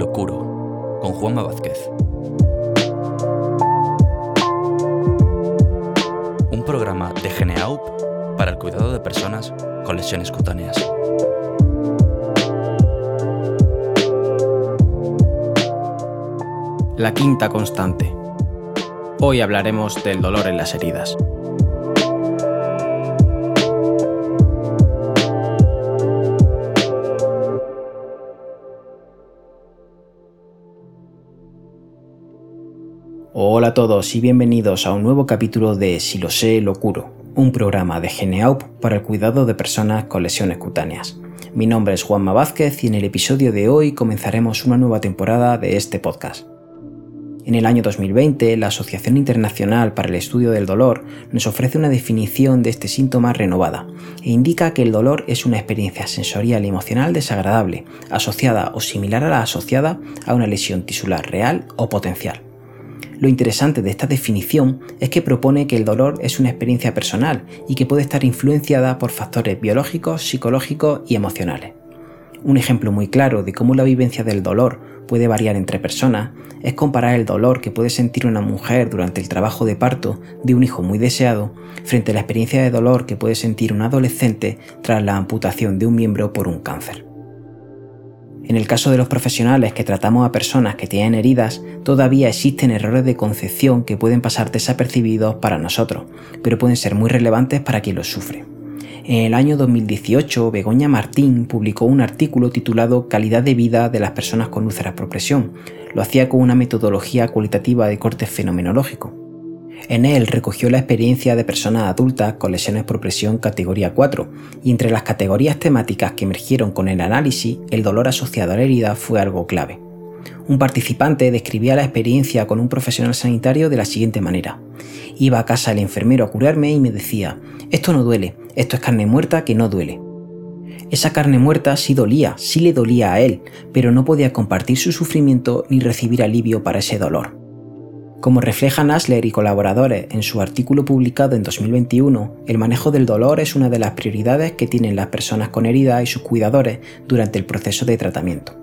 Locuro, con Juanma Vázquez. Un programa de Geneaup para el cuidado de personas con lesiones cutáneas. La quinta constante. Hoy hablaremos del dolor en las heridas. Hola a todos y bienvenidos a un nuevo capítulo de Si lo sé, lo curo, un programa de Geneaup para el cuidado de personas con lesiones cutáneas. Mi nombre es Juanma Vázquez y en el episodio de hoy comenzaremos una nueva temporada de este podcast. En el año 2020, la Asociación Internacional para el Estudio del Dolor nos ofrece una definición de este síntoma renovada e indica que el dolor es una experiencia sensorial y emocional desagradable, asociada o similar a la asociada a una lesión tisular real o potencial. Lo interesante de esta definición es que propone que el dolor es una experiencia personal y que puede estar influenciada por factores biológicos, psicológicos y emocionales. Un ejemplo muy claro de cómo la vivencia del dolor puede variar entre personas es comparar el dolor que puede sentir una mujer durante el trabajo de parto de un hijo muy deseado frente a la experiencia de dolor que puede sentir un adolescente tras la amputación de un miembro por un cáncer. En el caso de los profesionales que tratamos a personas que tienen heridas, todavía existen errores de concepción que pueden pasar desapercibidos para nosotros, pero pueden ser muy relevantes para quien los sufre. En el año 2018, Begoña Martín publicó un artículo titulado Calidad de vida de las personas con úlceras por presión. Lo hacía con una metodología cualitativa de corte fenomenológico. En él recogió la experiencia de personas adultas con lesiones por presión categoría 4, y entre las categorías temáticas que emergieron con el análisis, el dolor asociado a la herida fue algo clave. Un participante describía la experiencia con un profesional sanitario de la siguiente manera. Iba a casa el enfermero a curarme y me decía, esto no duele, esto es carne muerta que no duele. Esa carne muerta sí dolía, sí le dolía a él, pero no podía compartir su sufrimiento ni recibir alivio para ese dolor. Como refleja Nasler y colaboradores en su artículo publicado en 2021, el manejo del dolor es una de las prioridades que tienen las personas con heridas y sus cuidadores durante el proceso de tratamiento.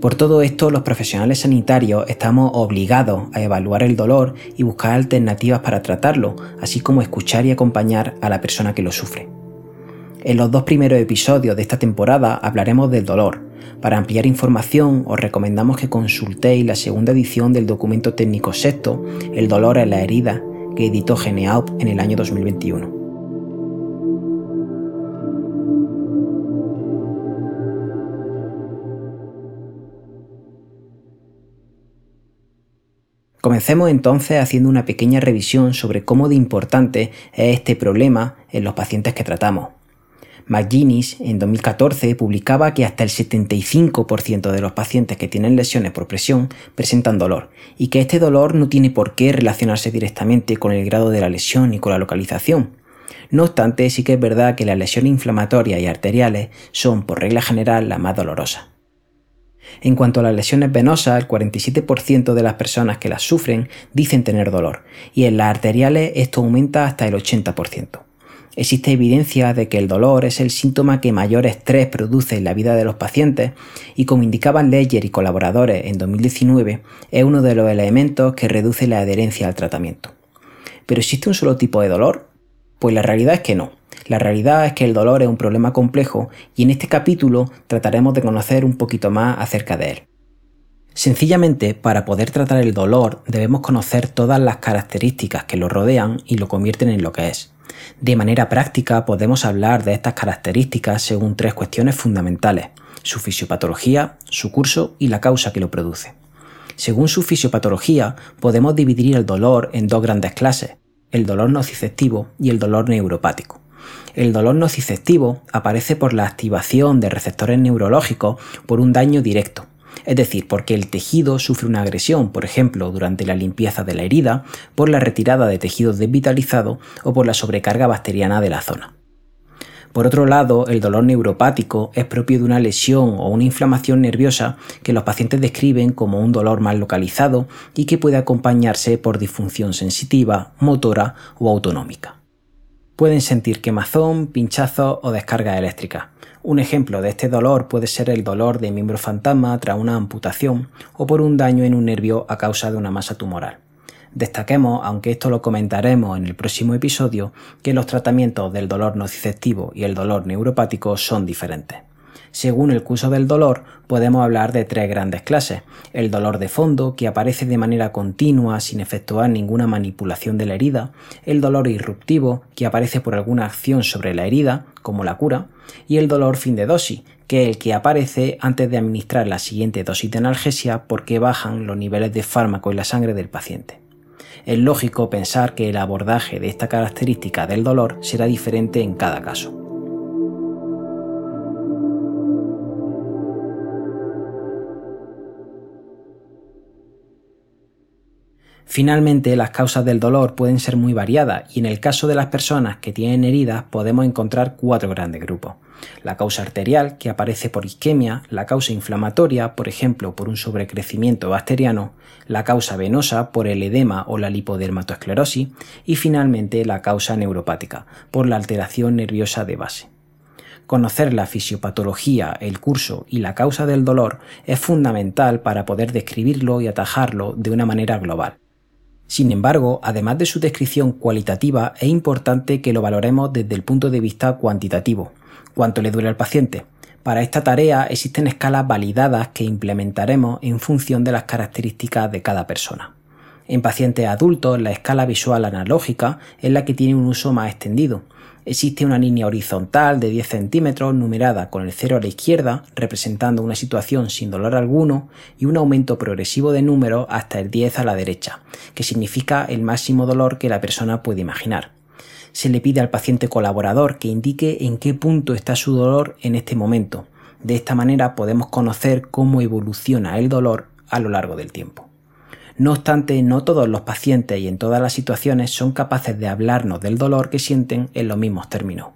Por todo esto, los profesionales sanitarios estamos obligados a evaluar el dolor y buscar alternativas para tratarlo, así como escuchar y acompañar a la persona que lo sufre. En los dos primeros episodios de esta temporada hablaremos del dolor. Para ampliar información os recomendamos que consultéis la segunda edición del documento técnico sexto, El dolor en la herida, que editó Geneaup en el año 2021. Comencemos entonces haciendo una pequeña revisión sobre cómo de importante es este problema en los pacientes que tratamos. McGuinness en 2014 publicaba que hasta el 75% de los pacientes que tienen lesiones por presión presentan dolor y que este dolor no tiene por qué relacionarse directamente con el grado de la lesión ni con la localización. No obstante, sí que es verdad que las lesiones inflamatorias y arteriales son, por regla general, las más dolorosas. En cuanto a las lesiones venosas, el 47% de las personas que las sufren dicen tener dolor, y en las arteriales esto aumenta hasta el 80% existe evidencia de que el dolor es el síntoma que mayor estrés produce en la vida de los pacientes y como indicaban Ledger y colaboradores en 2019, es uno de los elementos que reduce la adherencia al tratamiento. ¿Pero existe un solo tipo de dolor? Pues la realidad es que no. La realidad es que el dolor es un problema complejo y en este capítulo trataremos de conocer un poquito más acerca de él. Sencillamente, para poder tratar el dolor debemos conocer todas las características que lo rodean y lo convierten en lo que es. De manera práctica podemos hablar de estas características según tres cuestiones fundamentales, su fisiopatología, su curso y la causa que lo produce. Según su fisiopatología, podemos dividir el dolor en dos grandes clases, el dolor nociceptivo y el dolor neuropático. El dolor nociceptivo aparece por la activación de receptores neurológicos por un daño directo, es decir, porque el tejido sufre una agresión, por ejemplo, durante la limpieza de la herida, por la retirada de tejido desvitalizado o por la sobrecarga bacteriana de la zona. Por otro lado, el dolor neuropático es propio de una lesión o una inflamación nerviosa que los pacientes describen como un dolor mal localizado y que puede acompañarse por disfunción sensitiva, motora o autonómica. Pueden sentir quemazón, pinchazos o descargas eléctricas. Un ejemplo de este dolor puede ser el dolor de miembro fantasma tras una amputación o por un daño en un nervio a causa de una masa tumoral. Destaquemos, aunque esto lo comentaremos en el próximo episodio, que los tratamientos del dolor nociceptivo y el dolor neuropático son diferentes. Según el curso del dolor, podemos hablar de tres grandes clases. El dolor de fondo, que aparece de manera continua sin efectuar ninguna manipulación de la herida. El dolor irruptivo, que aparece por alguna acción sobre la herida, como la cura. Y el dolor fin de dosis, que es el que aparece antes de administrar la siguiente dosis de analgesia porque bajan los niveles de fármaco en la sangre del paciente. Es lógico pensar que el abordaje de esta característica del dolor será diferente en cada caso. Finalmente, las causas del dolor pueden ser muy variadas y en el caso de las personas que tienen heridas podemos encontrar cuatro grandes grupos. La causa arterial, que aparece por isquemia, la causa inflamatoria, por ejemplo, por un sobrecrecimiento bacteriano, la causa venosa, por el edema o la lipodermatoesclerosis, y finalmente la causa neuropática, por la alteración nerviosa de base. Conocer la fisiopatología, el curso y la causa del dolor es fundamental para poder describirlo y atajarlo de una manera global. Sin embargo, además de su descripción cualitativa, es importante que lo valoremos desde el punto de vista cuantitativo. ¿Cuánto le duele al paciente? Para esta tarea existen escalas validadas que implementaremos en función de las características de cada persona. En pacientes adultos, la escala visual analógica es la que tiene un uso más extendido, Existe una línea horizontal de 10 centímetros numerada con el 0 a la izquierda, representando una situación sin dolor alguno, y un aumento progresivo de números hasta el 10 a la derecha, que significa el máximo dolor que la persona puede imaginar. Se le pide al paciente colaborador que indique en qué punto está su dolor en este momento. De esta manera podemos conocer cómo evoluciona el dolor a lo largo del tiempo. No obstante, no todos los pacientes y en todas las situaciones son capaces de hablarnos del dolor que sienten en los mismos términos.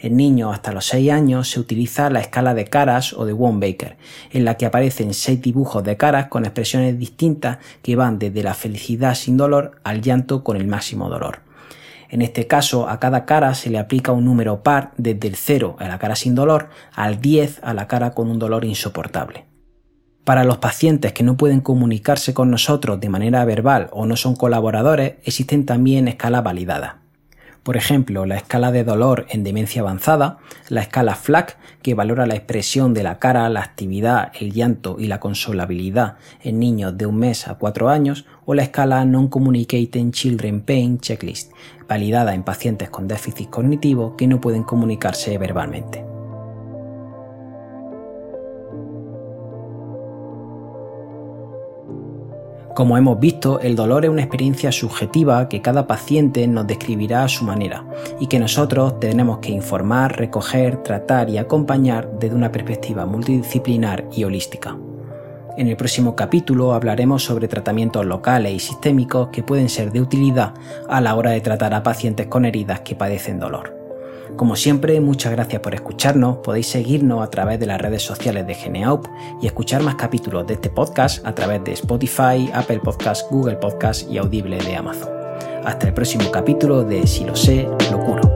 En niños hasta los 6 años se utiliza la escala de caras o de Wong-Baker, en la que aparecen 6 dibujos de caras con expresiones distintas que van desde la felicidad sin dolor al llanto con el máximo dolor. En este caso, a cada cara se le aplica un número par desde el 0 a la cara sin dolor al 10 a la cara con un dolor insoportable. Para los pacientes que no pueden comunicarse con nosotros de manera verbal o no son colaboradores, existen también escalas validadas. Por ejemplo, la escala de dolor en demencia avanzada, la escala FLAC, que valora la expresión de la cara, la actividad, el llanto y la consolabilidad en niños de un mes a cuatro años, o la escala Non-Communicating Children Pain Checklist, validada en pacientes con déficit cognitivo que no pueden comunicarse verbalmente. Como hemos visto, el dolor es una experiencia subjetiva que cada paciente nos describirá a su manera y que nosotros tenemos que informar, recoger, tratar y acompañar desde una perspectiva multidisciplinar y holística. En el próximo capítulo hablaremos sobre tratamientos locales y sistémicos que pueden ser de utilidad a la hora de tratar a pacientes con heridas que padecen dolor. Como siempre, muchas gracias por escucharnos. Podéis seguirnos a través de las redes sociales de Geneaup y escuchar más capítulos de este podcast a través de Spotify, Apple Podcasts, Google Podcasts y Audible de Amazon. Hasta el próximo capítulo de Si lo sé, lo curo.